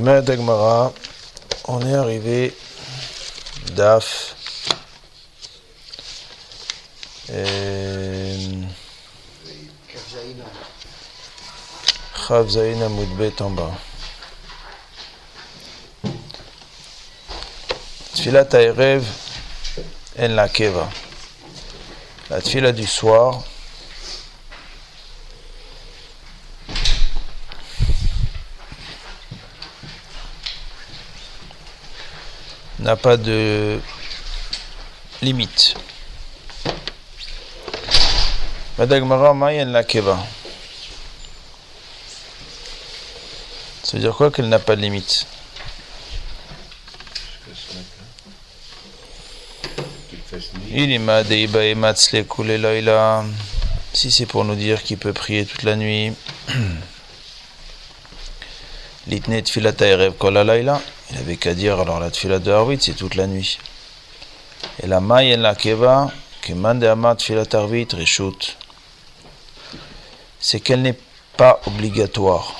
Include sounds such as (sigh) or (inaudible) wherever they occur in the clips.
Madagmara, on est arrivé d'Af. Chav Zaina Moudbet en bas. Tfilat Erev en la Keva. La tfila du soir. N'a pas de limite. Madagmara Mayan la Keva. Ça veut dire quoi qu'elle n'a pas de limite? Si c'est pour nous dire qu'il peut prier toute la nuit. (clears throat) Litnet filata erev kol il avait qu'à dire alors la tfila de Harvit, c'est toute la nuit. Et la maille la keva, que mande amat tfila Harvit, reshut, c'est qu'elle n'est pas obligatoire.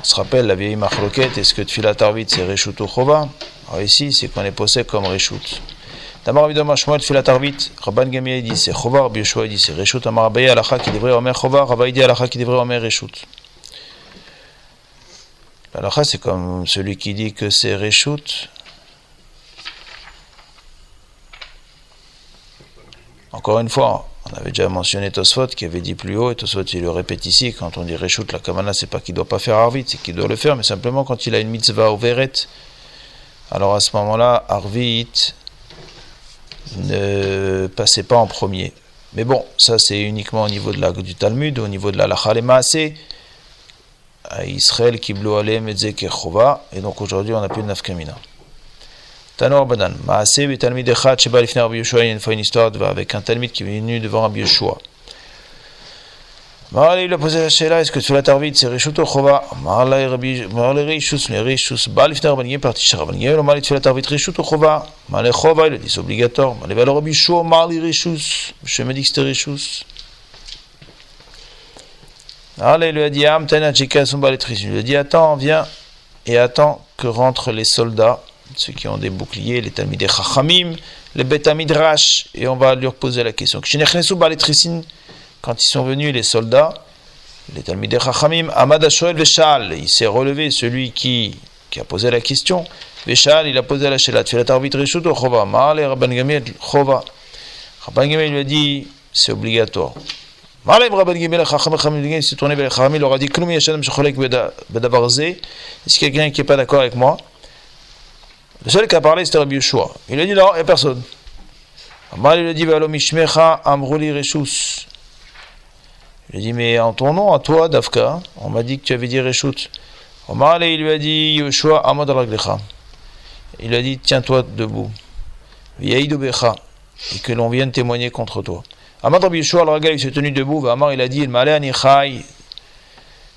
On se rappelle la vieille machloquette, est-ce que tfila Harvit c'est reshut ou chova Alors ici, c'est qu'on est posé comme reshut. D'abord, évidemment, Shmuel Tfilat Arvit, Rabban Gamiel dit c'est Chova, Rabbi dit c'est Reshut, Amar Abaye Alacha qui devrait Omer Chova, Rabbi dit Alacha qui devrait Omer Reshut. Alors c'est comme celui qui dit que c'est Réchout. Encore une fois, on avait déjà mentionné Tosfot qui avait dit plus haut, et Tosfot il le répète ici, quand on dit Réchout, la Kamana, c'est pas qu'il doit pas faire Arvit, c'est qu'il doit le faire, mais simplement quand il a une mitzvah au Veret, alors à ce moment-là, Arvit ne passait pas en premier. Mais bon, ça c'est uniquement au niveau de la, du Talmud, au niveau de la Lachalema, c'est à Israël qui alem et chova et donc aujourd'hui on a plus de nafkamina. Tanor Badan, Maase et Talmid Echad Sheba Lifner Rabbi Yoshua, il y a une fois une histoire avec un Talmid qui est venu devant Rabbi Yoshua. Marley lui a posé la chéla, est-ce que tu l'as tarvit, c'est Rishut ou Chova Marley Rishus, mais Rishus, Ba Lifner Rabbi Yem parti chez Rabbi Yem, Marley tu l'as tarvit Rishut ou Chova Marley Chova, il a dit c'est obligatoire. Marley Rabbi Yoshua, Marley Rishus, je me dis que c'était Rishus. Il lui a dit, il lui a dit, attends, viens et attends que rentrent les soldats, ceux qui ont des boucliers, les Talmidei Chachamim, les Betamidrash, et on va leur poser la question. Quand ils sont venus, les soldats, les Talmidei Chachamim, Amad Veshal, il s'est relevé, celui qui, qui a posé la question, Veshal, il a posé la Shelat. Rabban Gamil lui a dit, c'est obligatoire. Ben il s'est tourné vers les Khamim, il leur a dit Est-ce qu'il y a quelqu'un qui n'est pas d'accord avec moi? Le seul qui a parlé, c'était Rabbi Yeshua. Il a dit Non, il n'y a personne. Amar, il a dit Amruli Reshus. Il a dit Mais en ton nom, à toi, Dafka, on m'a dit que tu avais dit Reshut. Amar, il lui a dit Yeshua Amad Raglecha. Il lui a dit Tiens-toi debout. Et que l'on vienne témoigner contre toi. Amad Rabbi Yeshua il s'est tenu debout, Amar, il a dit, il m'allait anichai,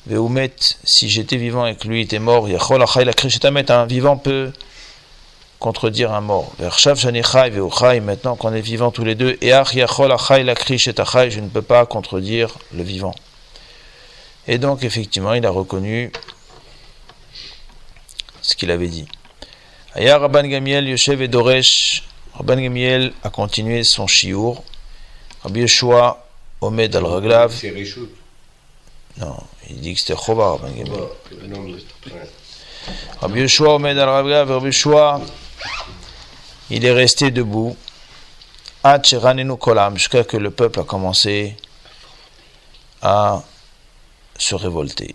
Veumet, si j'étais vivant et que lui était mort, Yachol achai la krishetamet, un vivant peut contredire un mort. Vershav shanichai veuchai, maintenant qu'on est vivant tous les deux, et ach yachol achai la krishetachai, je ne peux pas contredire le vivant. Et donc, effectivement, il a reconnu ce qu'il avait dit. Aya Rabban Gamiel Yoshev et Doresh, Rabban Gamiel a continué son chiour, Rabbi Yeshua, Omed al Raglav. C'est Réchout. Non, il dit que c'était Chobar. Rabbi Yeshua, Omed al Raglav, Rabbi Yeshua, il est resté debout. Kolam, jusqu'à que le peuple a commencé à se révolter.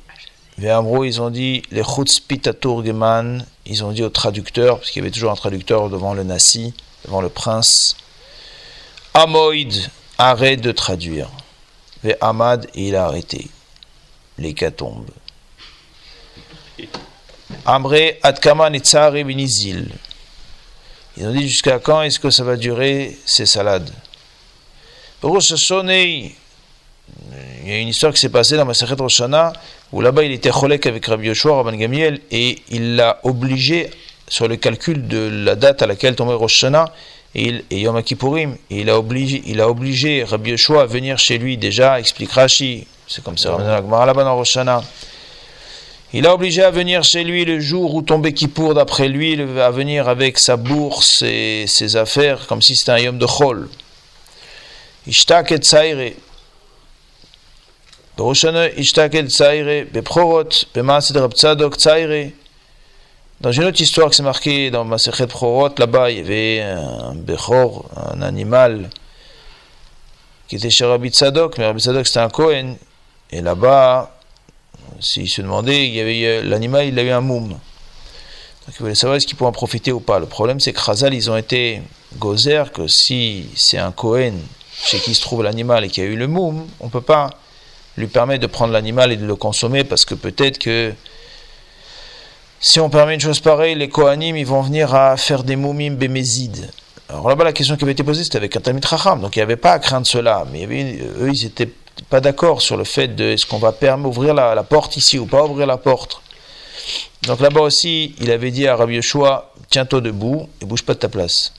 Véamro, ils ont dit, les Chutzpitaturgeman, ils ont dit au traducteur, parce qu'il y avait toujours un traducteur devant le Nassi, devant le prince, Amoïd, Arrête de traduire. Et Ahmad, il a arrêté. L'hécatombe. Amré Adkama Binizil. Ils ont dit jusqu'à quand est-ce que ça va durer ces salades? Rosh il y a une histoire qui s'est passée dans Masachet Roshana où là-bas il était cholek avec Rabbi Yoshua, Rabban Gamiel, et il l'a obligé sur le calcul de la date à laquelle tombait Rosh et, et Yom Kippourim, il a obligé, il a obligé Rabbi Yeshua à venir chez lui déjà, explique Rashi, c'est comme ça. Il a obligé à venir chez lui le jour où tombait Kippour, d'après lui, à venir avec sa bourse et ses affaires, comme si c'était un yom de chol. Ishtak et. Ishtak et. Beprorot. Dans une autre histoire qui s'est marquée dans Masechet Prorot, là-bas, il y avait un Bechor, un animal, qui était chez Rabbi Tzadok, mais Rabbi Tzadok c'était un Kohen, et là-bas, s'il se demandait, il y avait l'animal, il avait un moum. Donc il voulait savoir est-ce qu'il pouvait en profiter ou pas. Le problème, c'est que Khazal, ils ont été gozer que si c'est un Kohen chez qui se trouve l'animal et qui a eu le moum, on ne peut pas lui permettre de prendre l'animal et de le consommer parce que peut-être que si on permet une chose pareille, les Kohanim, ils vont venir à faire des moumim bémézides. Alors là-bas, la question qui avait été posée, c'était avec un Tamit Racham, donc il n'y avait pas à craindre cela, mais eux, ils n'étaient pas d'accord sur le fait de est-ce qu'on va permettre ouvrir la, porte ici ou pas ouvrir la porte. Donc là-bas aussi, il avait dit à Rabbi Yeshua, tiens-toi debout et bouge pas de ta place.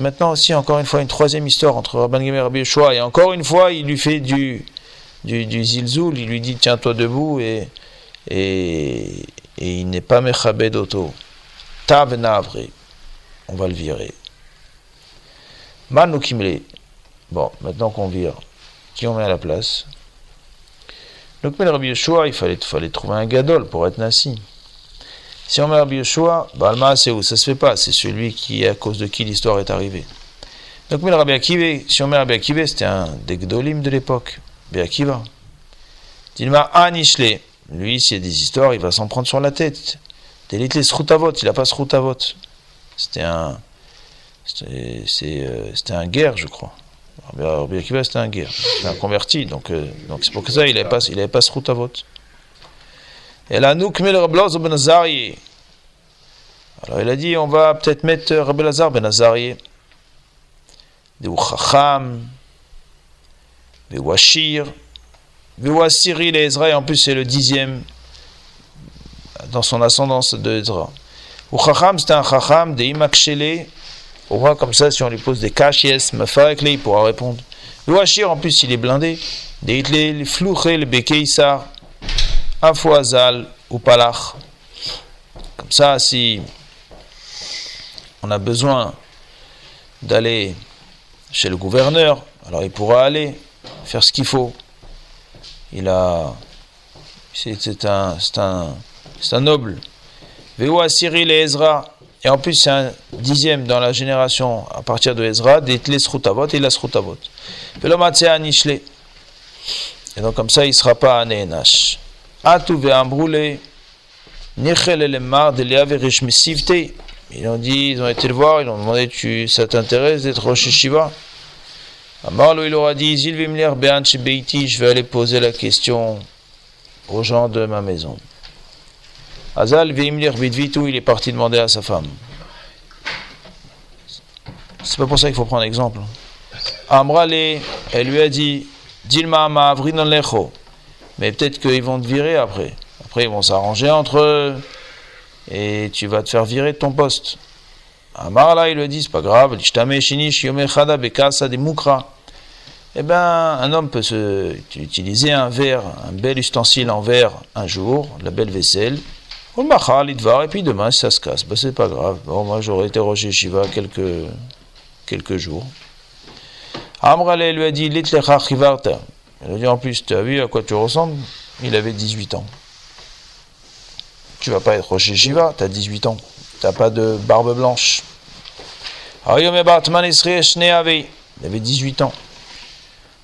Maintenant aussi, encore une fois, une troisième histoire entre Rabban Gamer et Rabbi Yeshua, et encore une fois, il lui fait du, du, du zilzoul, il lui dit tiens-toi debout et et, il n'est pas mechabed auto. Tav navre, on va le virer. Manu kimle. Bon, maintenant qu'on vire, qui on met à la place? Donc, mais Rabbi Yeshua, il fallait, fallait trouver un gadol pour être nasi. Si on met Rabbi Yeshua, Balma, c'est où Ça se fait pas? C'est celui qui, à cause de qui l'histoire est arrivée. Donc, mais Rabbi Akiva, si on met Rabbi Akiva, c'était un des gdolim de l'époque. Rabbi Akiva. Dilma Anishle. Lui, s'il y a des histoires, il va s'en prendre sur la tête. T'élites les sroutavot, il n'a pas sroutavot. C'était un. C'était euh, un guerre, je crois. Rabbi Akiva, c'était un guerre. C'était un converti, donc euh, donc c'est pour ça il n'avait pas, il pas sroutavot. Et là, nous, Kmel Rabloz Ben Alors il a dit on va peut-être mettre Rabbi Lazar Ben Azarié. Des Chacham, des Washir. Cyril et Ezra, en plus c'est le dixième dans son ascendance de Ezra. Ou Chacham, c'était un Chacham, des Imakshele. On voit comme ça, si on lui pose des caches, Mafarekle, il pourra répondre. Washir, en plus, il est blindé. Des Hitle, les Flouche, le Bekeissar, Afouazal ou Palach. Comme ça, si on a besoin d'aller chez le gouverneur, alors il pourra aller faire ce qu'il faut il a. C'est un, un, un noble. Vewa Cyril et Ezra. Et en plus, c'est un dixième dans la génération à partir de Ezra, d'Etle Srutavot et la Srutavot. Et donc, comme ça, il ne sera pas un Nenash. Atu ve'ambroule. Nichel elemar de leaverish mesivte. Ils ont dit, ils ont été le voir, ils ont demandé, tu, ça t'intéresse d'être Rosh Shiva Amarlo, il aura dit je vais aller poser la question aux gens de ma maison. Azal Vimlir Bidvitu, il est parti demander à sa femme. C'est pas pour ça qu'il faut prendre exemple. Amrale, elle lui a dit Dilma lecho. Mais peut-être qu'ils vont te virer après. Après, ils vont s'arranger entre eux et tu vas te faire virer de ton poste. Amarla, il a dit C'est pas grave. Bekasa de eh bien, un homme peut se, utiliser un verre, un bel ustensile en verre un jour, la belle vaisselle, et puis demain, ça se casse, ben, c'est pas grave. Bon, moi, j'aurais Roger Shiva quelques, quelques jours. Amrale lui a dit, Il a dit, en plus, tu as vu à quoi tu ressembles? Il avait 18 ans. Tu vas pas être Roger Shiva, tu as 18 ans. Tu pas de barbe blanche. Il avait 18 ans.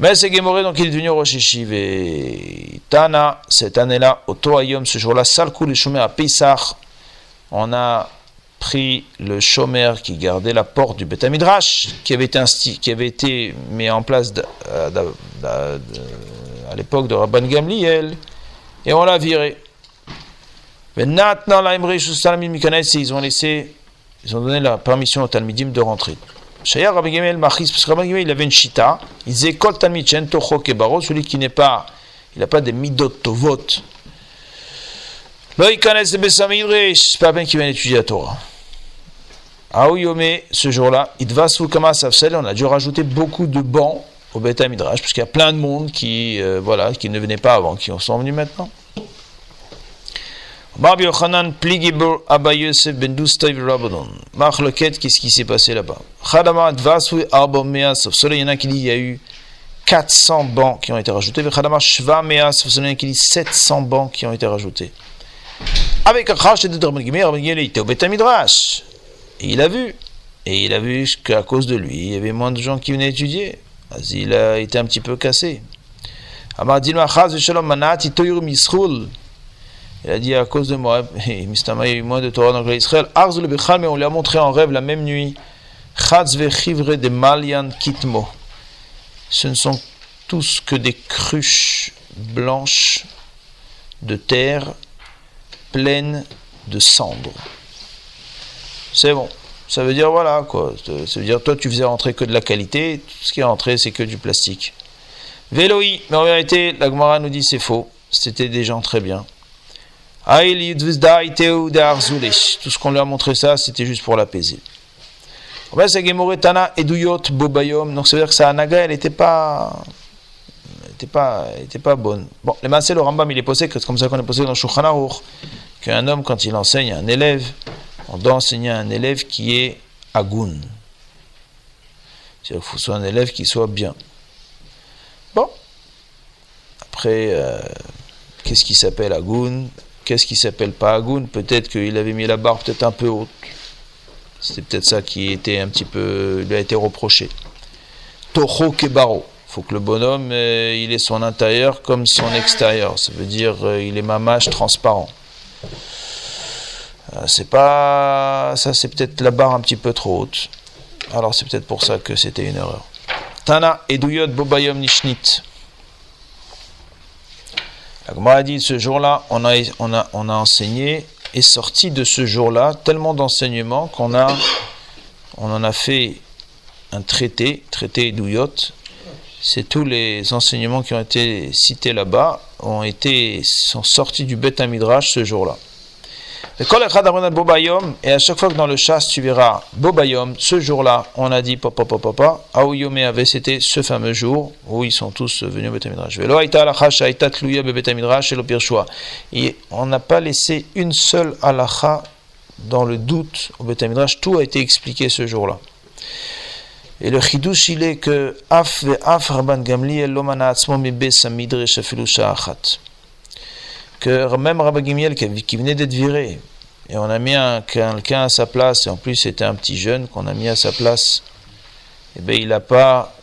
Mais c'est Gemoré, donc il est devenu Rosh Et Tana, cette année-là, au Toayom, ce jour-là, Salkou le Shomer à Pessah, on a pris le Shomer qui gardait la porte du Beth Midrash, qui avait été, qui avait été mis en place à l'époque de Rabban Gamliel, et on l'a viré. Ils ont laissé, ils ont donné la permission au Talmidim de rentrer. Shaya Rabbi Gamel Machis, parce que Rabbi Gamel, il avait une chita. Il disait Kol Talmid celui qui n'est pas, il n'a pas des midot tovot. Lo Ikanes de Besamidresh, c'est pas bien qu'il vienne étudier la Torah. Aouyome, ce jour-là, Idvasu Kama Safsel, on a dû rajouter beaucoup de bancs au Beta Midrash, parce qu'il y a plein de monde qui, euh, voilà, qui ne venaient pas avant, qui sont venus maintenant. Rabbi Yochanan Pligibur Abba Yosef Ben Dustay Rabadon. Machloket, qu'est-ce qui s'est passé là-bas? Chadama Dvasu Arba Mea, sauf cela, il y en a qui dit il y a eu 400 bancs qui ont été rajoutés. Chadama Shva Mea, sauf cela, il y en a qui dit 700 bancs qui ont été rajoutés. Avec crash de Rabban Gimel, Rabban Gimel était au Beta Midrash. Et il a vu. Et il a vu qu'à cause de lui, il y avait moins de gens qui venaient étudier. Il a été un petit peu cassé. Amar Dilma Chaz Shalom Manati Toyur Misrul. Il a dit à cause de moi, (laughs) Mistama, il y a eu moins de Torah dans Israël. Arzul Bechal, mais on lui a montré en rêve la même nuit. Vechivre de Malian Kitmo. Ce ne sont tous que des cruches blanches de terre pleines de cendres. C'est bon. Ça veut dire voilà quoi. Ça veut dire toi tu faisais rentrer que de la qualité, tout ce qui est rentré c'est que du plastique. Véloï, mais en vérité, la Gemara nous dit c'est faux. C'était des gens très bien. Tout ce qu'on lui a montré ça, c'était juste pour l'apaiser. Donc ça veut dire que sa anaga, elle n'était pas, était pas, était pas bonne. Bon, le massé, le Rambam, il est posé, c'est comme ça qu'on est posé dans Shulchan qu'un homme, quand il enseigne à un élève, on doit enseigner à un élève qui est agoun. C'est-à-dire qu'il faut soit un élève qui soit bien. Bon. Après, euh, qu'est-ce qui s'appelle agoun? Qu'est-ce qui s'appelle pas Agoun Peut-être qu'il avait mis la barre peut-être un peu haute. C'était peut-être ça qui était un petit peu, lui a été reproché. Toho Kebaro. Faut que le bonhomme, euh, il ait son intérieur comme son extérieur. Ça veut dire, euh, il est mamache transparent. Euh, c'est pas, ça c'est peut-être la barre un petit peu trop haute. Alors c'est peut-être pour ça que c'était une erreur. Tana Eduyot Bobayom Nishnit. La Gemara a dit ce jour-là, on a, enseigné et sorti de ce jour-là tellement d'enseignements qu'on a, on en a fait un traité, traité Edouyot. C'est tous les enseignements qui ont été cités là-bas ont été sont sortis du Beth Midrash ce jour-là. Et à chaque fois que dans le chasse tu verras Bobayom, ce jour-là, on a dit papa papa papa, Aouyome avait c'était ce fameux jour où ils sont tous venus au Betamidrash. Et on n'a pas laissé une seule alacha dans le doute au Betamidrash, tout a été expliqué ce jour-là. Et le chidouche, il est que Af Af Rabban Gamliel Lomana Atzmo Mibe Samidresh Afilu Sha'achat que même Rabbi Gimiel qui venait d'être viré, et on a mis quelqu'un à sa place, et en plus c'était un petit jeune qu'on a mis à sa place, et eh bien il n'a pas,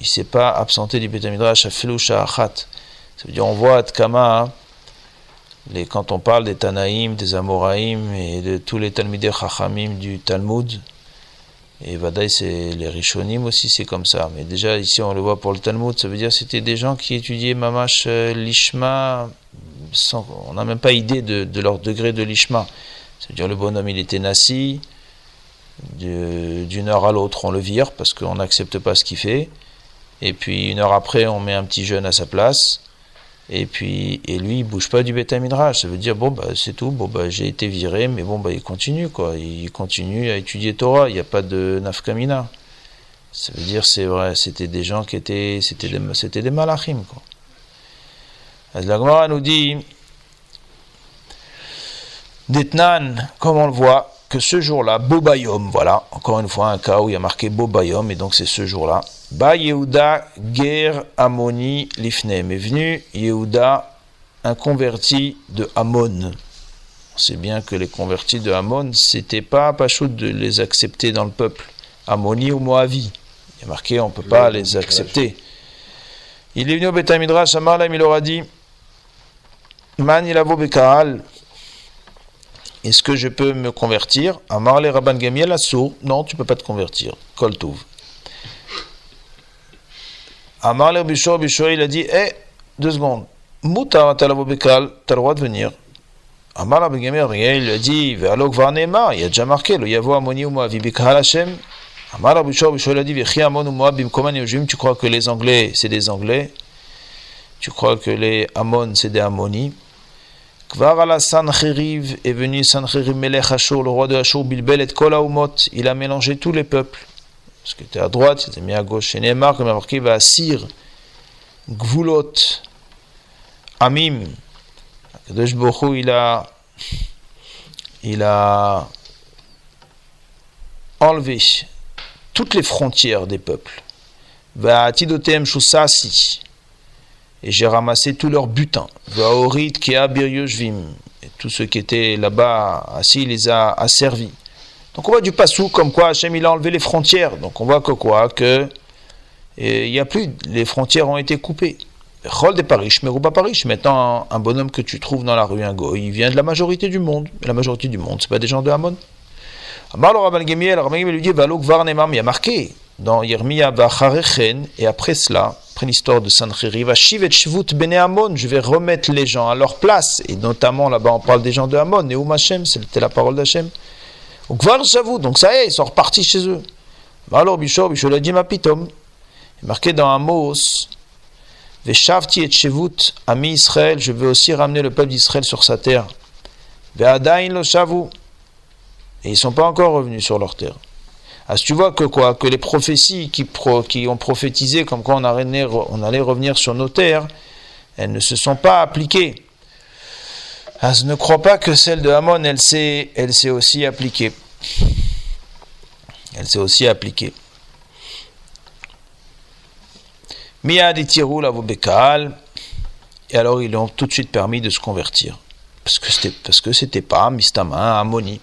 il s'est pas absenté du Betamidrash à Filoucha Achat. Ça veut dire, on voit à Tkama, hein, les, quand on parle des Tanaïm, des Amoraïm et de tous les Talmidei Chachamim du Talmud, et Vadaï, c'est les Rishonim aussi, c'est comme ça. Mais déjà, ici, on le voit pour le Talmud, ça veut dire c'était des gens qui étudiaient Mamash euh, Lishma on n'a même pas idée de, leur degré de l'ishma. C'est-à-dire le bonhomme il était nassi, d'une heure à l'autre on le vire parce qu'on n'accepte pas ce qu'il fait, et puis une heure après on met un petit jeune à sa place, et puis et lui il bouge pas du bêta midrash. Ça veut dire bon bah c'est tout, bon bah j'ai été viré, mais bon bah il continue quoi, il continue à étudier Torah, il n'y a pas de nafkamina. Ça veut dire c'est vrai, c'était des gens qui étaient c'était des c'était des malachim quoi. La Gemara nous dit, Detnan, comme on le voit, que ce jour-là, Bobayom, voilà, encore une fois un cas où il y a marqué Bobayom, et donc c'est ce jour-là. Ba Yehuda Ger Amoni Lifnem est venu Yehuda, un converti de Amon. On sait bien que les convertis de Amon, c'était pas Pachout de les accepter dans le peuple. Amoni ou Moavi. Il y a marqué, on ne peut pas les accepter. Il est venu au Betamidrash, Amarlam, il leur a dit Man Est-ce que je peux me convertir Amarle Rabban Gamiel Assour. Non, tu ne peux pas te convertir. Kol Touv. Amarle Bishor, Bishor, il a dit Eh, deux secondes. Moutar Bekal, tu as le droit de venir. Amar Ben Gamliel, il a dit, Ve'alok Varnema, il a déjà marqué, le Yavo Amoni ou Moavi Hashem. Amar Abishor, Bishol a dit, Vechi Amon ou Moab tu crois que les Anglais, c'est des Anglais? Tu crois que les Amon, c'est des Ammoni Kvar ala Sancheriv est venu Sancheriv Melech Hashur, le roi de Hashur, Bilbel et Kol il a mélangé tous les peuples. Parce qu'il était à droite, il était mis à gauche. Et Neymar, comme marqué, va Sir, Gvulot, Amim, Kadosh Bokhu, il a, il a enlevé toutes les frontières des peuples. Va Tidotem Shusasi. Et j'ai ramassé tout leur butin. Va Orit Kea. Et tous ceux qui étaient là-bas assis, il les a asservis. Donc on voit du passou comme quoi Hachem il a enlevé les frontières. Donc on voit que quoi Que il n'y a plus, les frontières ont été coupées. Rôle des Paris, pas Paris. Maintenant, un, bonhomme que tu trouves dans la rue, un go, il vient de la majorité du monde. La majorité du monde, c'est pas des gens de Hamon. Amar le Rabban Rabban Gemiel lui dit, il y a marqué dans Yermia et après cela, après l'histoire de Sancheri, je vais remettre les gens à leur place, et notamment là-bas on parle des gens de Hamon, et Hashem, c'était la parole d'Hachem. Donc ça y est, ils sont repartis chez eux. Alors Bishop, Bishop l'a dit, ma pitom, marqué dans Amos, Veshavti et Shevut, ami Israël, je veux aussi ramener le peuple d'Israël sur sa terre. Ve'adain lo shavu. Et ils ne sont pas encore revenus sur leur terre. Ah, tu vois que quoi Que les prophéties qui, ont prophétisé comme quoi on allait, revenir sur nos terres, elles ne se sont pas appliquées. Ah, je ne crois pas que celle de Hamon, elle s'est, elle s'est aussi appliquée. Elle s'est aussi appliquée. Miad et Tiroul Et alors, ils ont tout de suite permis de se convertir. Parce que c'était, parce que c'était pas Mistama, Amoni.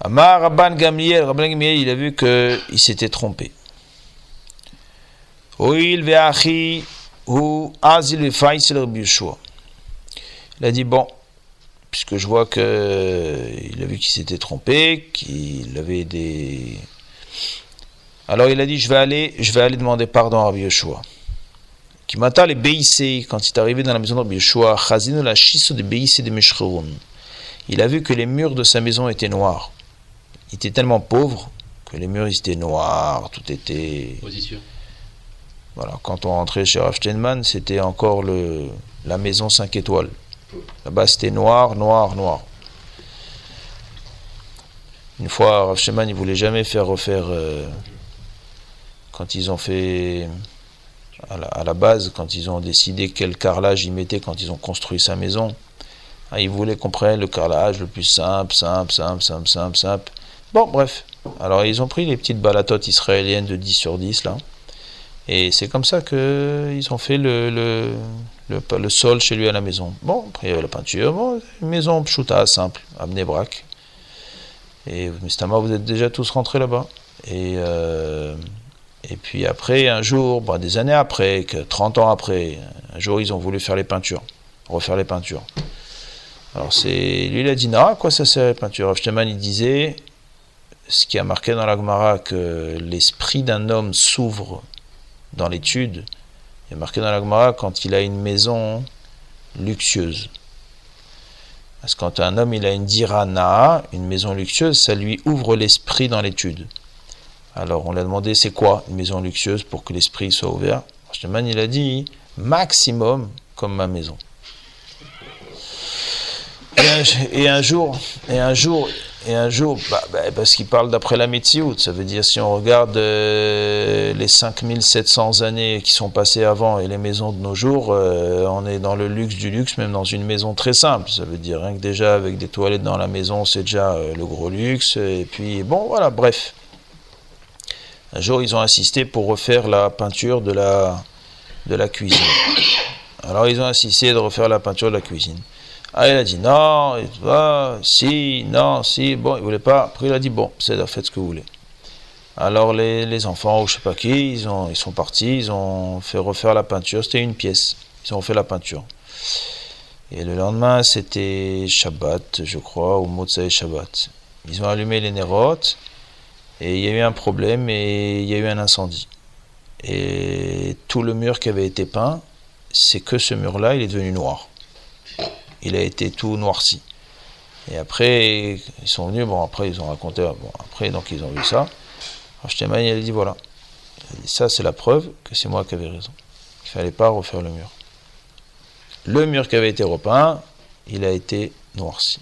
Amar Rabban Gamliel, Rabban Gamliel, il a vu qu'il s'était trompé. Oil ve'achi ou azil. Il a dit bon, puisque je vois que il a vu qu'il s'était trompé, qu'il avait des alors il a dit, je vais aller, je vais aller demander pardon à Rabbi Yeshua. M'a les Beissé, quand il est arrivé dans la maison de Rabbi Yeshua, la chisso de Beissé de Meshcheroun. Il a vu que les murs de sa maison étaient noirs. Il était tellement pauvre que les murs étaient noirs, tout était. Position. Voilà, quand on rentrait chez Rav c'était encore le, la maison 5 étoiles. Là-bas, c'était noir, noir, noir. Une fois, Rav Steinman, il voulait jamais faire refaire. Euh, quand ils ont fait à la, base, quand ils ont décidé quel carrelage ils mettaient quand ils ont construit sa maison, ah, ils voulaient qu'on prenne le carrelage le plus simple, simple, simple, simple, simple, simple. Bon, bref. Alors ils ont pris les petites balatotes israéliennes de 10 sur 10 là. Et c'est comme ça qu'ils ont fait le, sol chez lui à la maison. Bon, après il y avait la peinture. Maison pshuta, simple, à Bnebrak. Et Mistama, vous êtes déjà tous rentrés là-bas. Et euh, puis après, un jour, bah, des années après, que 30 ans après, un jour, ils ont voulu faire les peintures, refaire les peintures. Alors c'est, lui, il a dit, quoi ça sert les peintures? Afteman, il disait, ce qui a marqué dans la Gemara, que l'esprit d'un homme s'ouvre dans l'étude, il a marqué dans la Gemara quand il a une maison luxueuse. Parce que quand un homme il a une dirana, une maison luxueuse, ça lui ouvre l'esprit dans l'étude. Alors on lui a demandé c'est quoi une maison luxueuse pour que l'esprit soit ouvert? Rocheman il a dit maximum comme ma maison. Et un, jour, et un jour, et un jour, bah, bah, parce qu'il parle d'après la Metsiout, ça veut dire si on regarde euh, les 5700 années qui sont passées avant et les maisons de nos jours, euh, on est dans le luxe du luxe, même dans une maison très simple. Ça veut dire rien que déjà avec des toilettes dans la maison, c'est déjà euh, le gros luxe. Et puis bon, voilà, bref. Un jour, ils ont insisté pour refaire la peinture de la, de la cuisine. Alors, ils ont insisté de refaire la peinture de la cuisine. Ah, il a dit non, si, non, si, bon, il voulait pas. Après, il a dit bon, faites ce que vous voulez. Alors, les, enfants, ou je sais pas qui, ils, ont, sont partis, ils ont fait refaire la peinture. C'était une pièce. Ils ont fait la peinture. Et le lendemain, c'était Shabbat, je crois, ou Motsai Shabbat. Ils ont allumé les nérotes. Et il y a eu un problème et il y a eu un incendie. Et tout le mur qui avait été peint, c'est que ce mur-là, il est devenu noir. Il a été tout noirci. Et après, ils sont venus, bon, après, ils ont raconté, bon, après, donc, ils ont vu ça. Rav il a dit, voilà. ça, c'est la preuve que c'est moi qui avais raison. Il fallait pas refaire le mur. Le mur qui avait été repeint, il a été noirci.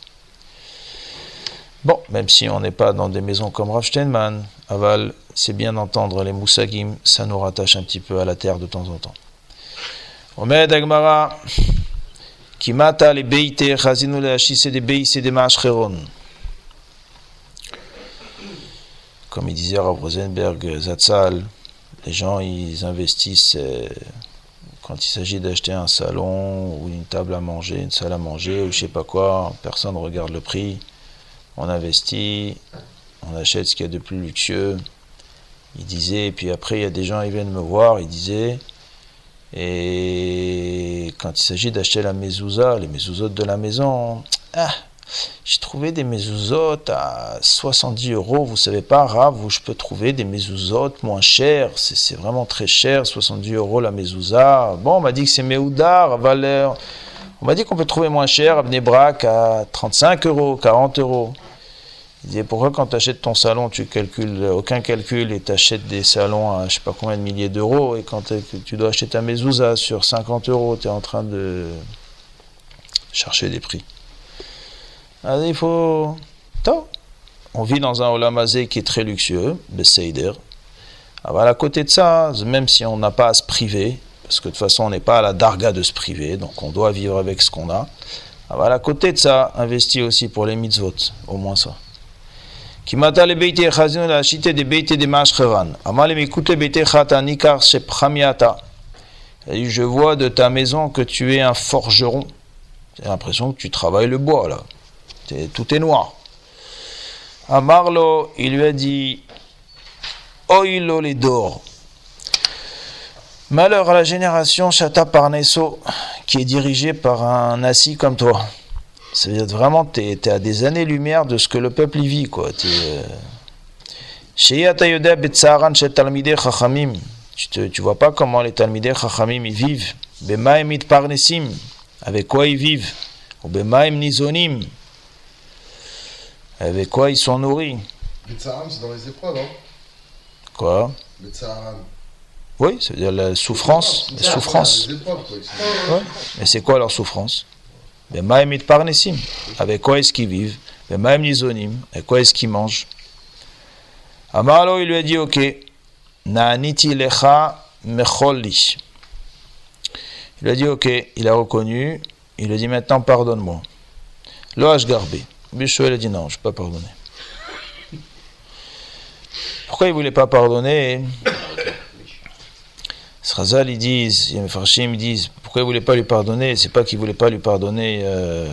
Bon, même si on n'est pas dans des maisons comme Rav Steinman, Aval, c'est bien d'entendre les moussagim, ça nous rattache un petit peu à la terre de temps en temps. Omed Agmara, Mashcheron. Comme il disait Rav Rosenberg, Zatzal, les gens ils investissent euh, quand il s'agit d'acheter un salon ou une table à manger, une salle à manger ou je sais pas quoi, personne ne regarde le prix on investit, on achète ce qu'il y a de plus luxueux. Il disait, et puis après, il y a des gens qui viennent me voir, il disait, et quand il s'agit d'acheter la mezouza, les mezouzotes de la maison, ah, j'ai trouvé des mezouzotes à 70 euros. Vous savez pas, Rav, où je peux trouver des mezouzotes moins chères. C'est vraiment très cher, 70 euros la mezouza. Bon, on m'a dit que c'est Meoudar, valeur. On m'a dit qu'on peut trouver moins cher à Bnebrak à 35 euros, 40 euros. Il disait pourquoi quand tu achètes ton salon, tu calcules aucun calcul et tu achètes des salons à je sais pas combien de milliers d'euros et quand tu dois acheter ta mezouza sur 50 euros, tu es en train de chercher des prix. Alors, il faut. On vit dans un olamazé qui est très luxueux, le Seider. Alors, à côté de ça, même si on n'a pas à se priver, parce que de toute façon on n'est pas à la darga de se priver, donc on doit vivre avec ce qu'on a. Alors, à côté de ça, investir aussi pour les mitzvot, au moins ça. Qui le la shepramiata. Je vois de ta maison que tu es un forgeron. J'ai l'impression que tu travailles le bois là. tout est noir. Amarlo, il lui a dit Oilo les d'or. Malheur à la génération Chata Parnesso qui est dirigée par un assis comme toi. Ça veut dire vraiment, tu es, à des années-lumière de ce que le peuple y vit. Quoi. Euh, tu ne vois pas comment les Talmidei Chachamim ils vivent? Parnesim. Avec quoi ils vivent? Nizonim. Avec quoi ils sont nourris? Betsaran, c'est dans les épreuves, hein Quoi? Betsaran. Oui, c'est-à-dire la souffrance. La souffrance. Ouais. Mais c'est quoi leur souffrance? Avec quoi est-ce qu'ils vivent? Avec quoi est-ce qu'ils mangent? Amalo, il lui a dit Ok, Naaniti lecha mecholli. Il a dit Ok, il a reconnu. Il a dit Maintenant, pardonne-moi. Lo garbé. Bishou, il a dit Non, je ne peux pas pardonner. Pourquoi il ne voulait pas pardonner? Srazal, ils disent, les ils disent, pourquoi il ne voulait pas lui pardonner C'est pas qu'il ne voulait pas lui pardonner euh,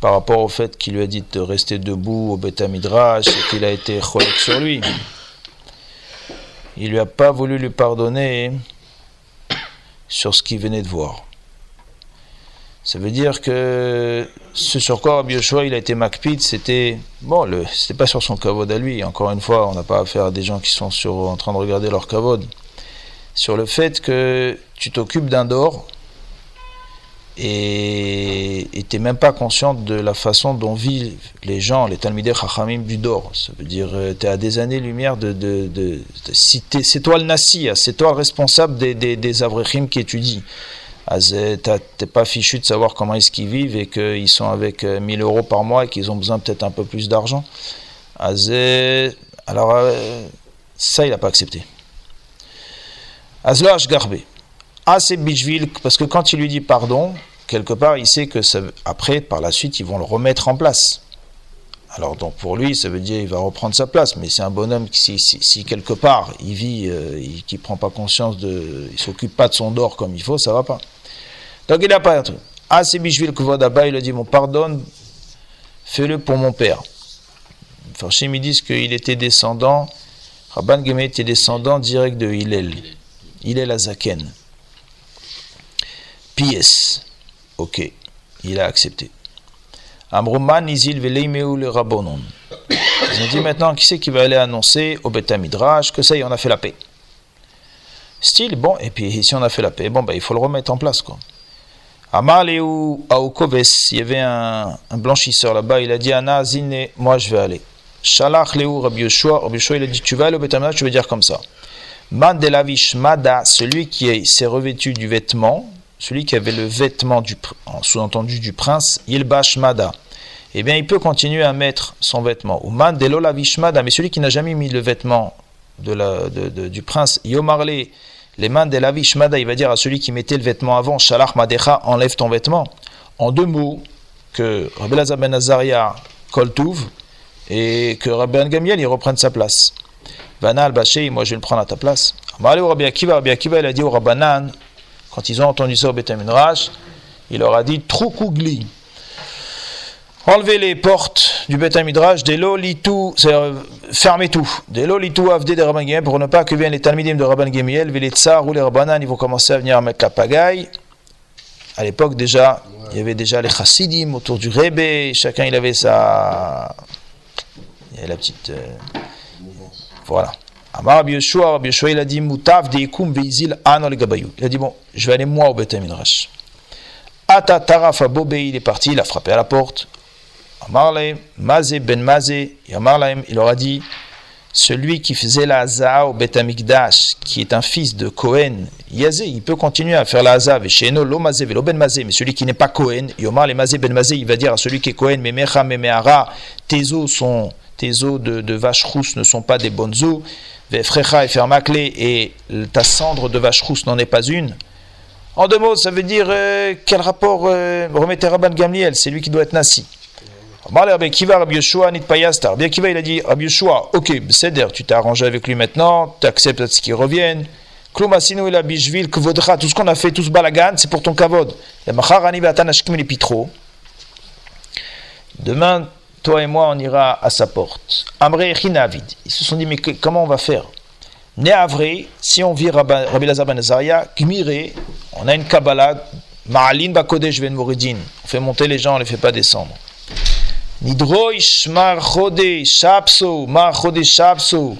par rapport au fait qu'il lui a dit de rester debout au Beta Midrash et qu'il a été cholek sur lui. Il lui a pas voulu lui pardonner sur ce qu'il venait de voir. Ça veut dire que ce sur quoi Rabbi a été makpid, c'était bon, c'était pas sur son kavod à lui. Encore une fois, on n'a pas affaire à des gens qui sont sur, en train de regarder leur kavod sur le fait que tu t'occupes d'un dor et tu n'es même pas conscient de la façon dont vivent les gens, les Talmidei Chachamim du dor. Ça veut dire, euh, tu es à des années-lumière de. de, de, c'est toi le Nassi, c'est toi le responsable des, des, des Avrechim qui étudient. Tu n'es pas fichu de savoir comment est-ce vivent et qu'ils sont avec 1000 euh, euros par mois et qu'ils ont besoin peut-être un peu plus d'argent. Alors, euh, ça, il n'a pas accepté. Azloach Garbé. Ah, c'est parce que quand il lui dit pardon, quelque part, il sait que après, par la suite, ils vont le remettre en place. Alors, donc, pour lui, ça veut dire qu'il va reprendre sa place, mais c'est un bonhomme qui, si, quelque part, il vit, euh, qui prend pas conscience de. Il s'occupe pas de son dor comme il faut, ça va pas. Donc, il n'a pas un truc. Ah, c'est Bishvil Vodaba, il a dit Mon pardonne, fais-le pour mon père. Chez ils disent qu'il était descendant, Rabban Gemet était descendant direct de Hillel il est la Zaken. Pies. Ok, il a accepté. Amruman Izil Veleimeu le Rabonon. Ils ont dit maintenant, qui c'est qui va aller annoncer au Beta Midrash que ça y est, on a fait la paix Style, bon, et puis si on a fait la paix, bon, ben, il faut le remettre en place, quoi. Amar Léou Aoukoves, il y avait un, blanchisseur là-bas, il a dit Ana Zine, moi je vais aller. Shalach Léou Rabbi Yoshua, il a dit Tu vas aller au Betamina, tu veux dire comme ça. Mada, celui qui s'est revêtu du vêtement, celui qui avait le vêtement du sous-entendu du prince, Mada. Eh bien, il peut continuer à mettre son vêtement. Ou man de lavish Mada, mais celui qui n'a jamais mis le vêtement du prince, Yomarle, les mains il va dire à celui qui mettait le vêtement avant, Shalach Madecha, enlève ton vêtement. En deux mots, que Rabbi ben Azaria koltouv et que Rabbi Ben Gamiel il reprenne sa place. Vana al moi je vais le prendre à ta place. Rabbi Akiva, Rabbi Akiva il a dit au Rabbanan, quand ils ont entendu ça au Beth il leur a dit Troukougli. Enlevez les portes du Beth Midrash, des lolitou, c'est-à-dire fermez tout. Des lolitou avdé de Rabban pour ne pas que viennent les talmidim de Rabban Gemiel, les tsar ou les rabbanan, ils vont commencer à venir mettre la pagaille. À l'époque déjà, il y avait déjà les chassidim autour du Rebbe, chacun il avait sa. Il y avait la petite. Euh... Voilà. Amar Rabbi Yeshua, Rabbi Yeshua il a dit Moutav deikum veizil ano le gabayou. Il a dit bon, je vais aller moi au Beth Midrash. Ata tarafa bobé, il est parti, il a frappé à la porte. Amarle, Mazé ben Mazé, il aura dit celui qui faisait la Haza au Bet Amikdash, qui est un fils de Cohen, Yazé, il peut continuer à faire la Haza, Vesheno, lo Mazé, velo ben Mazé, mais celui qui n'est pas Cohen, Yomar le Mazé ben Mazé, il va dire à celui qui est Cohen, mais Mecha, Memehara, tes eaux sont, tes eaux de, vache rousse ne sont pas des bonnes eaux, Vefrecha et Fermaklé, et ta cendre de vache rousse n'en est pas une. En deux mots, ça veut dire euh, quel rapport euh, remettez Rabban Gamliel, c'est lui qui doit être Nassi. Rabbi Kiva, Rabbi il a dit, Rabbi Yeshua, ok, c'est tu t'es arrangé avec lui maintenant, tu acceptes ce qu'il revienne. Klumasinu il a bishvil, kvodra, tout ce qu'on a fait, tout ce balagan, c'est pour ton kavod. Demain, toi et moi, on ira à sa porte. Amre et Chinavid. Ils se sont dit, mais comment on va faire? Néavré, si on vit Rabbi Lazar ben Azaria, Gmire, on a une Kabbalah, Ma'alin Bakodesh Ben Mouridin. On fait monter les gens, on ne les fait pas descendre. Nidroish mar shapso, mar shapso.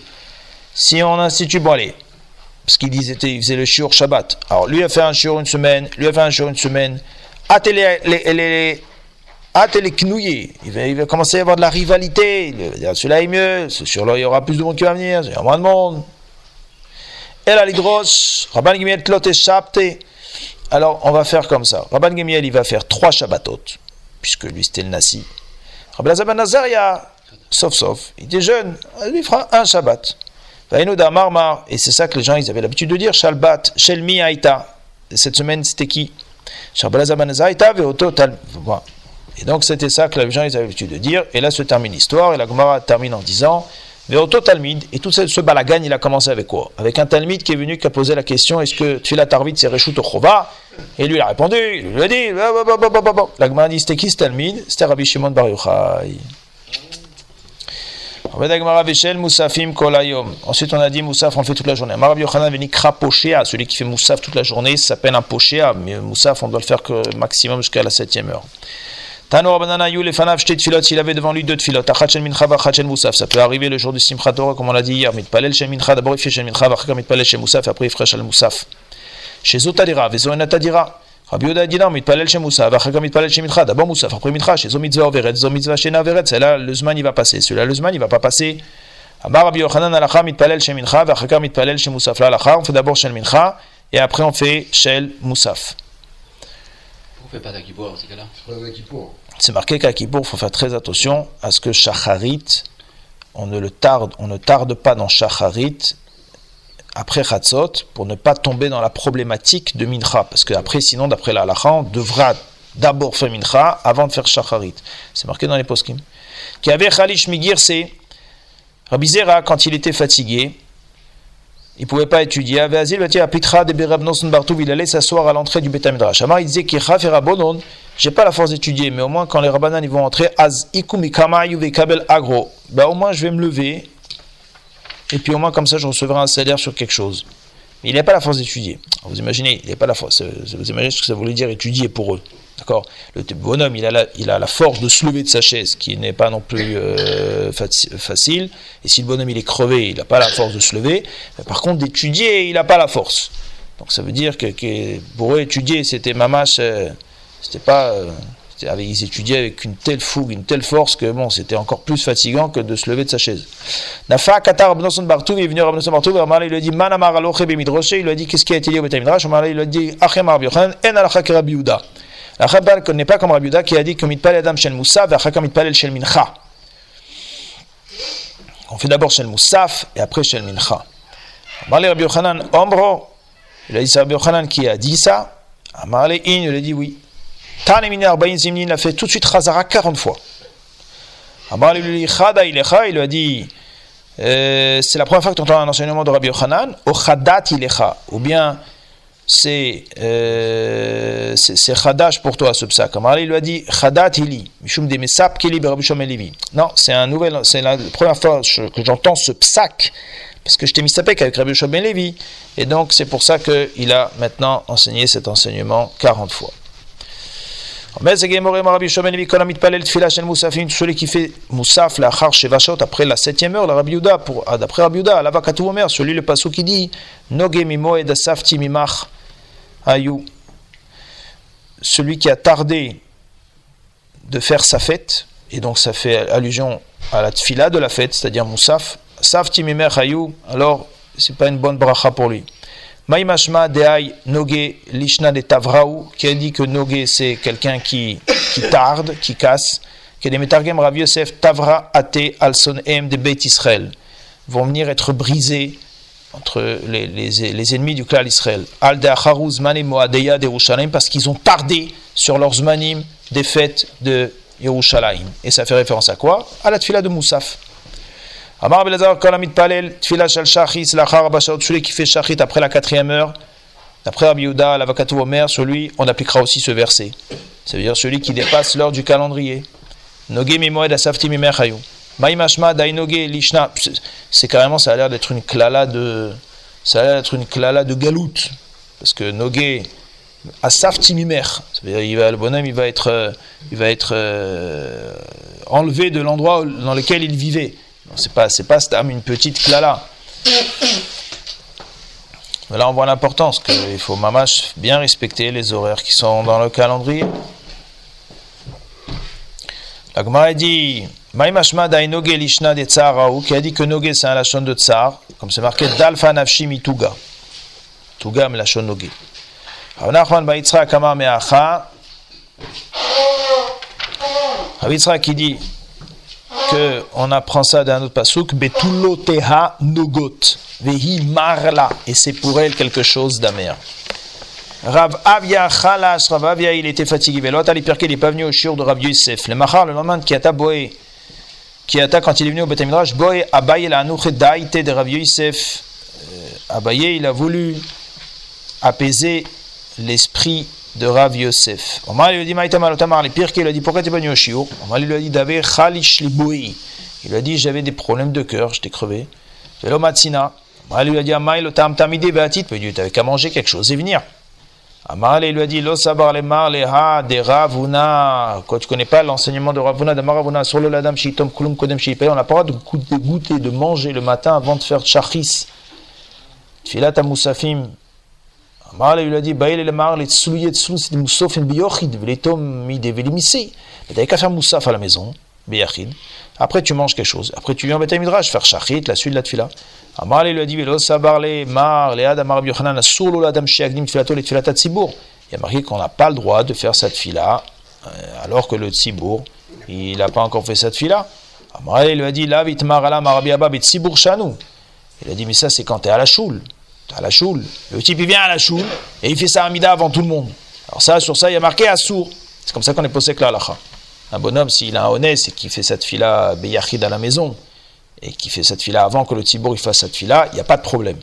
Si on institue, bon allez, parce qu'il disait, il faisait le shiur Shabbat. Alors lui a fait un shiur une semaine, lui a fait un shiur une semaine. Hâte les, les, les, les Il va, il va commencer à y avoir de la rivalité. Celui-là est mieux, ce shiur-là il y aura plus de monde qui va venir, il y aura moins de monde. Et la lidrosh, Rabban tlot et Alors on va faire comme ça. Rabban Gimiel il va faire trois Shabbatot, puisque lui c'était le Nasi. Rabbi Lazar ben Nazaria, sauf sauf, il était jeune, lui fera un Shabbat. Marmar, et c'est ça que les gens ils avaient l'habitude de dire, Shalbat, Shelmi Aïta. Cette semaine c'était qui? Lazar ben Nazaria, Veoto Tal. Et donc c'était ça que les gens ils avaient l'habitude de dire, et là se termine l'histoire, et la Gemara termine en disant, Veoto Talmid, et tout ce, ce balagan, il a commencé avec quoi? Avec un Talmid qui est venu, qui a posé la question est-ce que Tfilat Tarvit c'est Reshut Chova et lui, il a répondu, il lui a dit, la Gemara dit, c'était qui ce Talmud? C'était Rabbi Shimon Bar Yochai. Ensuite, on a dit Moussaf, on le fait toute la journée. Rabbi Yochanan celui qui fait Moussaf toute la journée, s'appelle un pochéa, mais Moussaf, on doit le faire que maximum jusqu'à la septième heure. Tano Rabbanan Ayu, les fanav shtet filot, s'il avait devant lui deux tfilot, achat mincha, vachat Moussaf, ça peut arriver le jour du Simchat Torah, comme on l'a dit hier, mitpalel shel mincha, d'abord il fait shel mincha, vachakam mitpalel shel Moussaf, après il ferait shel Moussaf. chez Zotadira, Vezoenatadira. Rabbi Yoda dit non, mitpalel chez Moussa, vachaka mitpalel chez Mitra, d'abord Moussa, après Mitra, chez Zomitzvah Overet, Zomitzvah chez Naveret, c'est là le Zman il va passer, celui-là le Zman il va pas passer. Amar Rabbi Yochanan alacha mitpalel chez Mincha, vachaka mitpalel chez Moussaf. Là, alacha, on fait d'abord chez Mincha, et après on fait chez Moussaf. On fait pas d'Akipour dans ces cas-là? C'est marqué qu'à Kippour, il faut faire très attention à ce que Shacharit, on ne le tarde, on ne tarde pas dans Shacharit après Chatzot pour ne pas tomber dans la problématique de Mincha. Parce qu'après, sinon, d'après la on devra d'abord faire Mincha avant de faire Shacharit. C'est marqué dans les poskim. Qui avait Khalish Migir, c'est Rabbi Zera, quand il était fatigué, il pouvait pas étudier. Azil il allait s'asseoir à l'entrée du Beth Midrash. Amar, il disait j'ai pas la force d'étudier, mais au moins quand les rabbanan vont entrer, Az agro, ben, au moins je vais me lever et puis au moins comme ça je recevrai un salaire sur quelque chose. Mais il n'a pas la force d'étudier. Vous imaginez, il n'a pas la force. Vous imaginez ce que ça voulait dire étudier pour eux. D'accord Le bonhomme, il a, la, il a la force de se lever de sa chaise, qui n'est pas non plus euh, facile. Et si le bonhomme il est crevé, il n'a pas la force de se lever. Mais par contre, d'étudier, il n'a pas la force. Donc ça veut dire que, pour eux, étudier, c'était mamache. Euh, C'était pas. euh, avec- ils étudiaient avec une telle fougue, une telle force que bon, c'était encore plus fatigant que de se lever de sa chaise. Nafa Katar Rabnoson Bartouv est venu à Rabnoson Bartouv, il lui a dit Manamar bemidroshe, il lui a dit qu'est-ce qui a été dit au Beth Midrash, Ramallah, il lui a dit Achem Rabbi Yochanan, en que Rabbi Yehuda. La Chabal n'est pas comme Rabbi Yehuda qui a dit mitpal adam shel Moussa, v'achakam mitpal shel Mincha. On fait d'abord shel Moussaf et après shel Mincha. Amarle Rabbi Yochanan, Ombro, il a dit c'est Rabbi Yochanan qui a dit ça. Amarle In, il a dit oui. Tane Mini Arbaïn fait tout de suite Khazara 40 fois. Amarle lui a dit Chada Ilecha, il lui a dit euh, c'est la première fois que tu entends un enseignement de Rabbi Yochanan, ou bien c'est euh, Chadash pour toi ce psak. Amarle il lui a dit Chadat Ili, Mishum de Mesap Shomel Levi. Non, c'est un nouvel, c'est la première fois que j'entends ce psak parce que je t'ai mis sapek avec Rabbi Shimon Levi, et donc c'est pour ça qu'il a maintenant enseigné cet enseignement 40 fois. Celui qui fait Moussaf la shevashot après la septième heure, la Rabbi Yuda, ah, d'après Rabbi Yuda, lava katou omer, celui le passou qui dit, noge mimo et asafti mimach ayou, celui qui a tardé de faire sa fête, et donc ça fait allusion à la tfila de la fête, c'est-à-dire Moussaf, Safti mimer hayou, alors c'est pas une bonne bracha pour lui. Maïmashma dehay noge lishna de tavraou, qui a dit que noge c'est quelqu'un qui, qui tarde, qui casse, qui des metargem Rav Yosef tavra ate alson em de Beit Israël, vont venir être brisés entre les, les, ennemis du clan Israël. Al de acharuz manim moadeya de Yerushalayim, parce qu'ils ont tardé sur leurs zmanim des fêtes de Yerushalayim. Et ça fait référence à quoi? À la tfila de Moussaf. Amar Belazar Kolamit Palel, Tfila Shal Shachis, Lachar Abashaot, qui fait Shachit après la quatrième heure, d'après Rabbi Yehuda, l'Avakatou Omer, sur lui, on appliquera aussi ce verset. Ça veut dire celui qui dépasse l'heure du calendrier. Noge Mimoed Asafti Mimer Hayou. Maïmashma Dainoge Lishna, c'est carrément, ça a l'air d'être une klala de, ça a l'air d'être une klala de galoute. Parce que Noge, Asafti Mimer, ça veut dire, il va, le bonhomme, il va être, euh, il va être euh, enlevé de l'endroit dans lequel il vivait. C'est pas, c'est pas une petite klala. Mais là, on voit l'importance qu'il faut mamash bien respecter les horaires qui sont dans le calendrier. La Gemara dit Maïmashma dainoge lishna de tsar raou, qui a dit que noge c'est un lachon de tsar, comme c'est marqué dalfa nafshi mituga. Tuga me lachon noge. Rav ba'itzra kama me'acha. Rav qui dit que on apprend ça d'un autre pasouk, betuloteha nogot, vehi marla, et c'est pour elle quelque chose d'amer. Rav Avia Khalash, Rav Avia, il était fatigué. Velot Ali Pirke, il n'est pas venu au shiur de Rav Yosef. Le Machar, le lendemain, qui a boé, qui a quand il est venu au Beth Midrash, boé Abaye la Anouche Daïte de Rav Yosef. Euh, Abaye, il a voulu apaiser l'esprit de Rav Yosef. Omar lui a dit, Maïta Malotamar, les Pirke, il a dit, pourquoi tu n'es pas venu au shiur? Omar lui a dit, Davé Khalish Liboui. Il lui a dit, j'avais des problèmes de cœur, j'étais crevé. Velo Matsina. Omar lui a dit, Amaï le Tam Tamide Beatit, tu n'avais qu'à manger quelque chose et venir. Amarle lui a dit Lo sabar le mar le ha de Ravuna. Quand tu connais pas l'enseignement de Ravuna, de Maravuna, sur le ladam shitom kulum kodem shipel, on n'a pas le droit de goûter, de manger le matin avant de faire tchachis. Tfilat amoussafim. Amarle lui a dit Baïl le mar le tsouliye tsoul c'est moussofin biyochid, veletom mi de velimisi. Mais t'avais qu'à faire moussaf à la maison, biyachid. Après tu manges quelque chose. Après tu viens en Beth Midrash faire shachit, la suite de la tfila. Amar lui a dit Velo sabar le mar le adam Rabbi Yochanan solo l'adam shiagnim tfilato le tfilata tzibour. Il y a marqué qu'on n'a pas le droit de faire cette fila alors que le tzibour il n'a pas encore fait cette fila. Amar lui a dit La vitmar ala marabi abba bit tzibour shanou. Il a dit mais ça c'est quand tu es à la choule. Tu à la choule. Le type il vient à la choule et il fait sa amida avant tout le monde. Alors ça sur ça il y a marqué assour. C'est comme ça qu'on est posé que là Un bonhomme s'il a un honnête et qu'il fait cette fila beyachid à la maison et qui fait cette fila avant que le Tzibour il fasse cette fila, il n'y a pas de problème.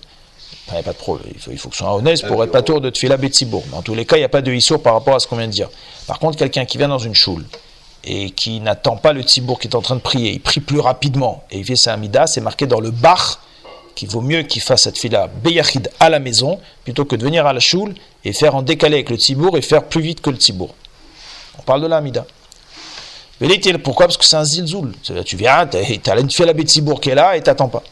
Enfin, il n'y a pas de problème. Il faut, il faut que ce soit honnête pour être pas tour de tfila Betsibour. Mais en tous les cas, il n'y a pas de issour par rapport à ce qu'on vient de dire. Par contre, quelqu'un qui vient dans une choule et qui n'attend pas le Tzibour qui est en train de prier, il prie plus rapidement et il fait sa amida, c'est marqué dans le bar qu'il vaut mieux qu'il fasse cette fila Beyachid à la maison plutôt que de venir à la choule et faire en décalé avec le Tzibour et faire plus vite que le Tzibour. On parle de la amida. Pourquoi Parce que c'est un zilzoul. Tu viens, tu as une fila Betsibour qui est là et t'attends pas.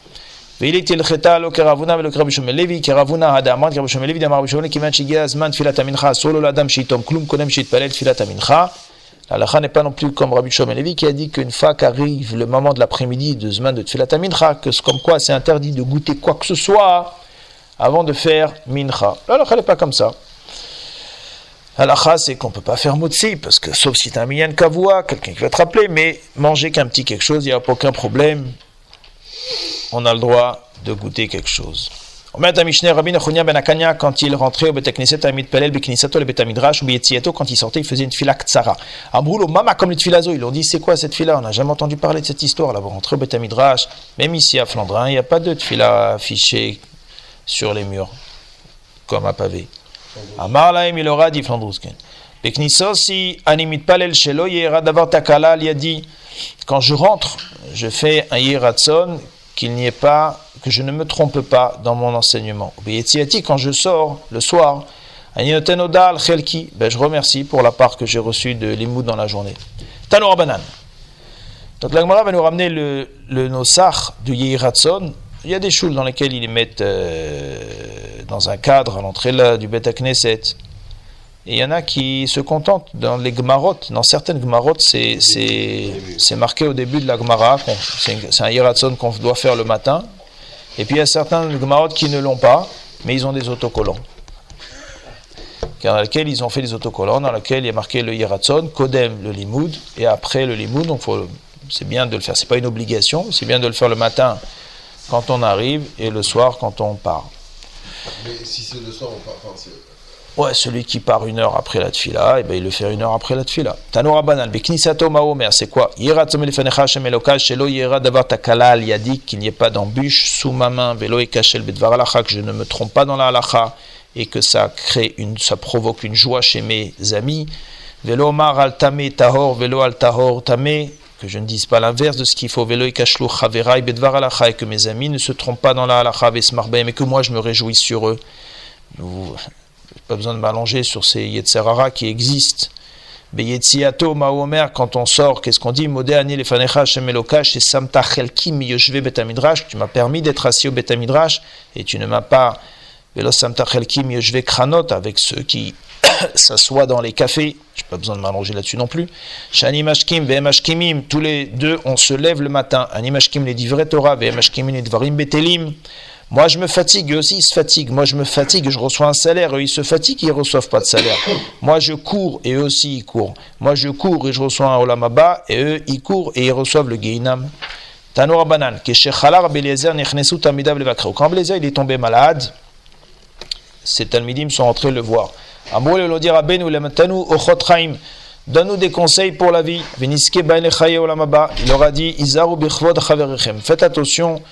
והיא תלכתה לא כרבונה ולא כרבי שמעון לוי, כרבונה הדאמרת כרבי שמעון לוי דאמר רבי שמעון כיוון שהגיע הזמן תפילת המנחה, אסור לו לאדם שיתום כלום קודם שיתפלל תפילת המנחה. L'halakha n'est pas non plus comme Rabbi Shimon Levi qui a dit qu'une fois qu'arrive le moment de l'après-midi de Zman de Tfilat Mincha, que comme quoi c'est interdit de goûter quoi que ce soit avant de faire Mincha. L'halakha n'est pas comme ça. L'halakha c'est qu'on ne peut pas faire motzi, parce que sauf si tu un minyan kavua, quelqu'un qui va te rappeler, mais manger qu'un petit quelque chose, il n'y a aucun problème. On a le droit de goûter quelque chose. Ben quand il rentrait au Betekneset Amid Pelel Beknisato le Betamidrash ou Bietzieto quand il sortait il faisait une fila Ktsara. Ambroulo Mama comme les tfilazo ils ont dit c'est quoi cette fila? On n'a jamais entendu parler de cette histoire là vous rentrez au Betamidrash même ici à Flandrin il n'y a pas de fila affichée sur les murs comme à pavé. Laim il aura dit Flandrousken. Beknisosi Animit Palel Shelo Davar Takala Liadi quand je rentre je fais un Yeratson qu'il n'y ait pas, que je ne me trompe pas dans mon enseignement. Quand je sors le soir, ben, je remercie pour la part que j'ai reçue de l'imoud dans la journée. Tanoura Banan. Donc la va nous ramener le, le nosach du Yehiratson. Il y a des choules dans lesquelles ils mettent euh, dans un cadre à l'entrée du Bet Knesset. Et il y en a qui se contentent dans les Gmarot. Dans certaines Gmarot, c'est marqué au début de la Gmara. C'est un Hiratson qu'on doit faire le matin. Et puis il y a certains Gmarot qui ne l'ont pas, mais ils ont des autocollants. Dans lesquels ils ont fait des autocollants, dans lesquels il y a marqué le Hiratson, Kodem le Limoud, et après le Limoud. Donc c'est bien de le faire. C'est pas une obligation, c'est bien de le faire le matin quand on arrive et le soir quand on part. Mais si c'est le soir, on part. Enfin, Ouais, celui qui part une heure après la tfila, et eh ben il le fait une heure après la tfila. Tanoura banal, beknisato maomer, c'est quoi? Shelo yira davar takala al yadik, qu'il n'y ait pas d'embûche sous ma main, velo ekachel bedvar alacha, que je ne me trompe pas dans la halacha, et que ça crée une, ça provoque une joie chez mes amis. Velo mar al tahor, velo al tahor tame, que je ne dise pas l'inverse de ce qu'il faut, alacha, et que mes amis ne se trompent pas dans la halacha, vesmarbe, mais que moi je me réjouis sur eux. Nous, pas besoin de m'allonger sur ces Yetzerara qui existent. Beyetziato Maomer, quand on sort, qu'est-ce qu'on dit? Modéani et samta chelkim yoshve betamidrash. Tu m'as permis d'être assis au betamidrash et tu ne m'as pas. Velo samta chelkim yoshve kranot avec ceux qui (coughs) s'assoient dans les cafés. J'ai pas besoin de m'allonger là-dessus non plus. Shani mashkim ve'emashkimim. Tous les deux, on se lève le matin. Animashkim les divrei Torah ve'emashkimim les dvarim betelim. Moi, je me fatigue, eux aussi, ils se fatiguent. Moi, je me fatigue, je reçois un salaire, eux, ils se fatiguent, ils ne reçoivent pas de salaire. Moi, je cours, et eux aussi, ils courent. Moi, je cours, et je reçois un olamaba, et eux, ils courent, et ils reçoivent le geinam. Tanoura banan, que Shechalar Beliezer nechnesu tamidav levakre. Quand Beliezer, il est tombé malade, ses talmidim sont entrés le voir. Amoul le dire chaim. Donne-nous des conseils pour la vie. Il leur a dit. Faites attention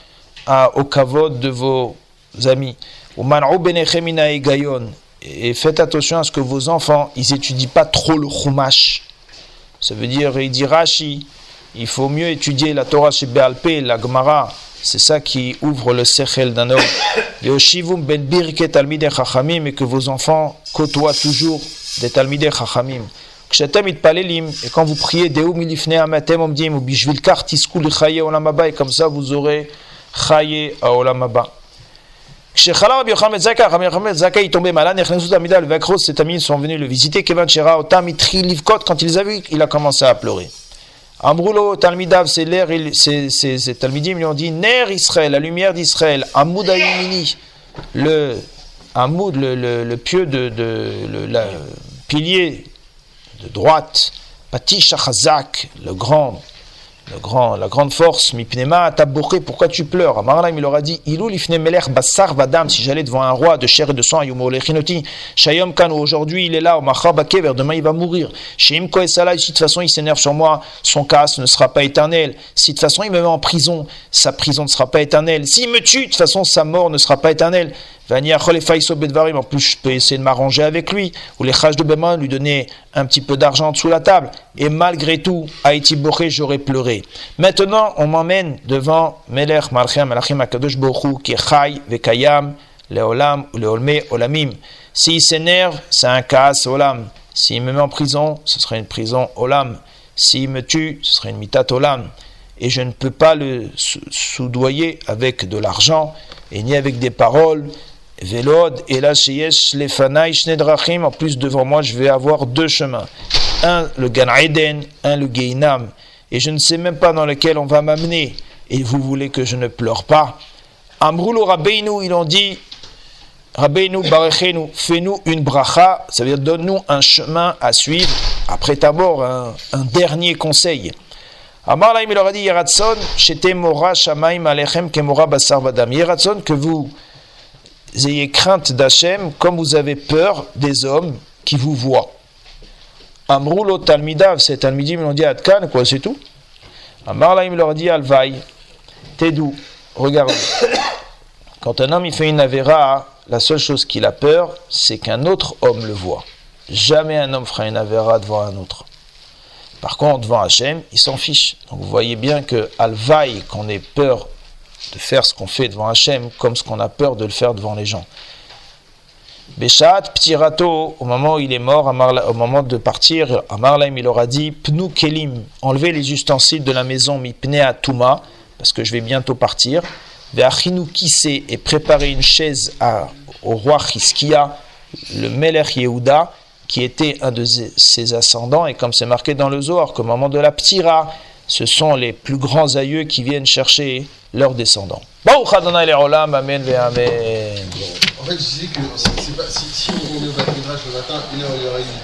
au kavod de vos amis. Et faites attention à ce que vos enfants, ils étudient pas trop le chumash. Ça veut dire, il dit Rashi, il faut mieux étudier la Torah chez Bealpe, la Gemara. C'est ça qui ouvre le sechel d'un homme. (coughs) ben et que vos enfants côtoient toujours des talmidei chachamim. Et quand vous priez, et comme ça vous aurez Chaye Aolam Abba. כשחלה רבי יוחנן בן זכאי, רבי יוחנן בן זכאי tombé malade, נכנסו תלמידיו לבקרו, ses amis sont venus le visiter, כיוון שראה אותם התחיל לבכות, quand ils avaient vu, il a commencé à pleurer. Amroulo, Talmidav, c'est l'air, ces Talmidim lui ont dit Ner Israël, la lumière d'Israël, Amoud Ayumini, le Amoud, le, le, pieu de, le, pilier de droite, Patish Achazak, le grand la grande force, Mipnema, Tabouré, pourquoi tu pleures? Amarlaim, il leur a dit Ilou meler bassar vadam, si j'allais devant un roi de chair et de sang, Yumolechinoti, Shayom Kano, aujourd'hui il est là, au Machabakever, demain il va mourir. Shim Koesala, si de toute façon il s'énerve sur moi, son casse ne sera pas éternel. Si de toute façon il me met en prison, sa prison ne sera pas éternelle. S'il me tue, de toute façon sa mort ne sera pas éternelle. En plus, je peux essayer de m'arranger avec lui. Ou les Khaj de Beman lui donner un petit peu d'argent sous la table. Et malgré tout, Haïti Boré, j'aurais pleuré. Maintenant, on m'emmène devant Melech Malchem Malachim Akadosh Bohu, qui est Chai, Vekayam, Leolam Leolme Olamim. S'il s'énerve, c'est un cas Olam. S'il me met en prison, ce serait une prison Olam. S'il me tue, ce serait une mitat Olam. et je ne peux pas le soudoyer avec de l'argent et ni avec des paroles. Vélod, et là, en plus devant moi, je vais avoir deux chemins. Un, le Gan Eden, un, le Geinam. Et je ne sais même pas dans lequel on va m'amener. Et vous voulez que je ne pleure pas? Amroulo Rabbeinu, ils ont dit, Rabbeinu Barechenu, fais-nous une bracha, ça veut dire donne-nous un chemin à suivre. Après ta mort, un, dernier conseil. Amar Laim, il leur a dit, Yeratson, Shete Mora Shamaim Alechem Kemora Basar Vadam. Yeratson, que vous ayez crainte d'Hachem comme vous avez peur des hommes qui vous voient. Amroulo Talmidav, c'est Talmidim, ils ont dit Adkan, quoi, c'est tout. Amar Laim, il leur dit, Alvaï, t'es doux, regarde. Quand un homme il fait une avéra, la seule chose qu'il a peur, c'est qu'un autre homme le voit. Jamais un homme fera une avéra devant un autre. Par contre, devant Hachem, il s'en fiche. Donc vous voyez bien que Alvaï, qu'on ait peur de faire ce qu'on fait devant Hachem, comme ce qu'on a peur de le faire devant les gens. Béchat, petit râteau, au moment où il est mort, au moment de partir, Amarlaim, il aura dit Pnu Kelim, enlevez les ustensiles de la maison, mi à Touma, parce que je vais bientôt partir. Ve'achinu Kissé, et préparer une chaise au roi Hiskia, le Melech Yehuda, qui était un de ses ascendants, et comme c'est marqué dans le Zohar, qu'au moment de la ptira, ce sont les plus grands aïeux qui viennent chercher leurs descendants. Adonai Amen Amen. En fait, je disais que si, on est au le matin, une heure, une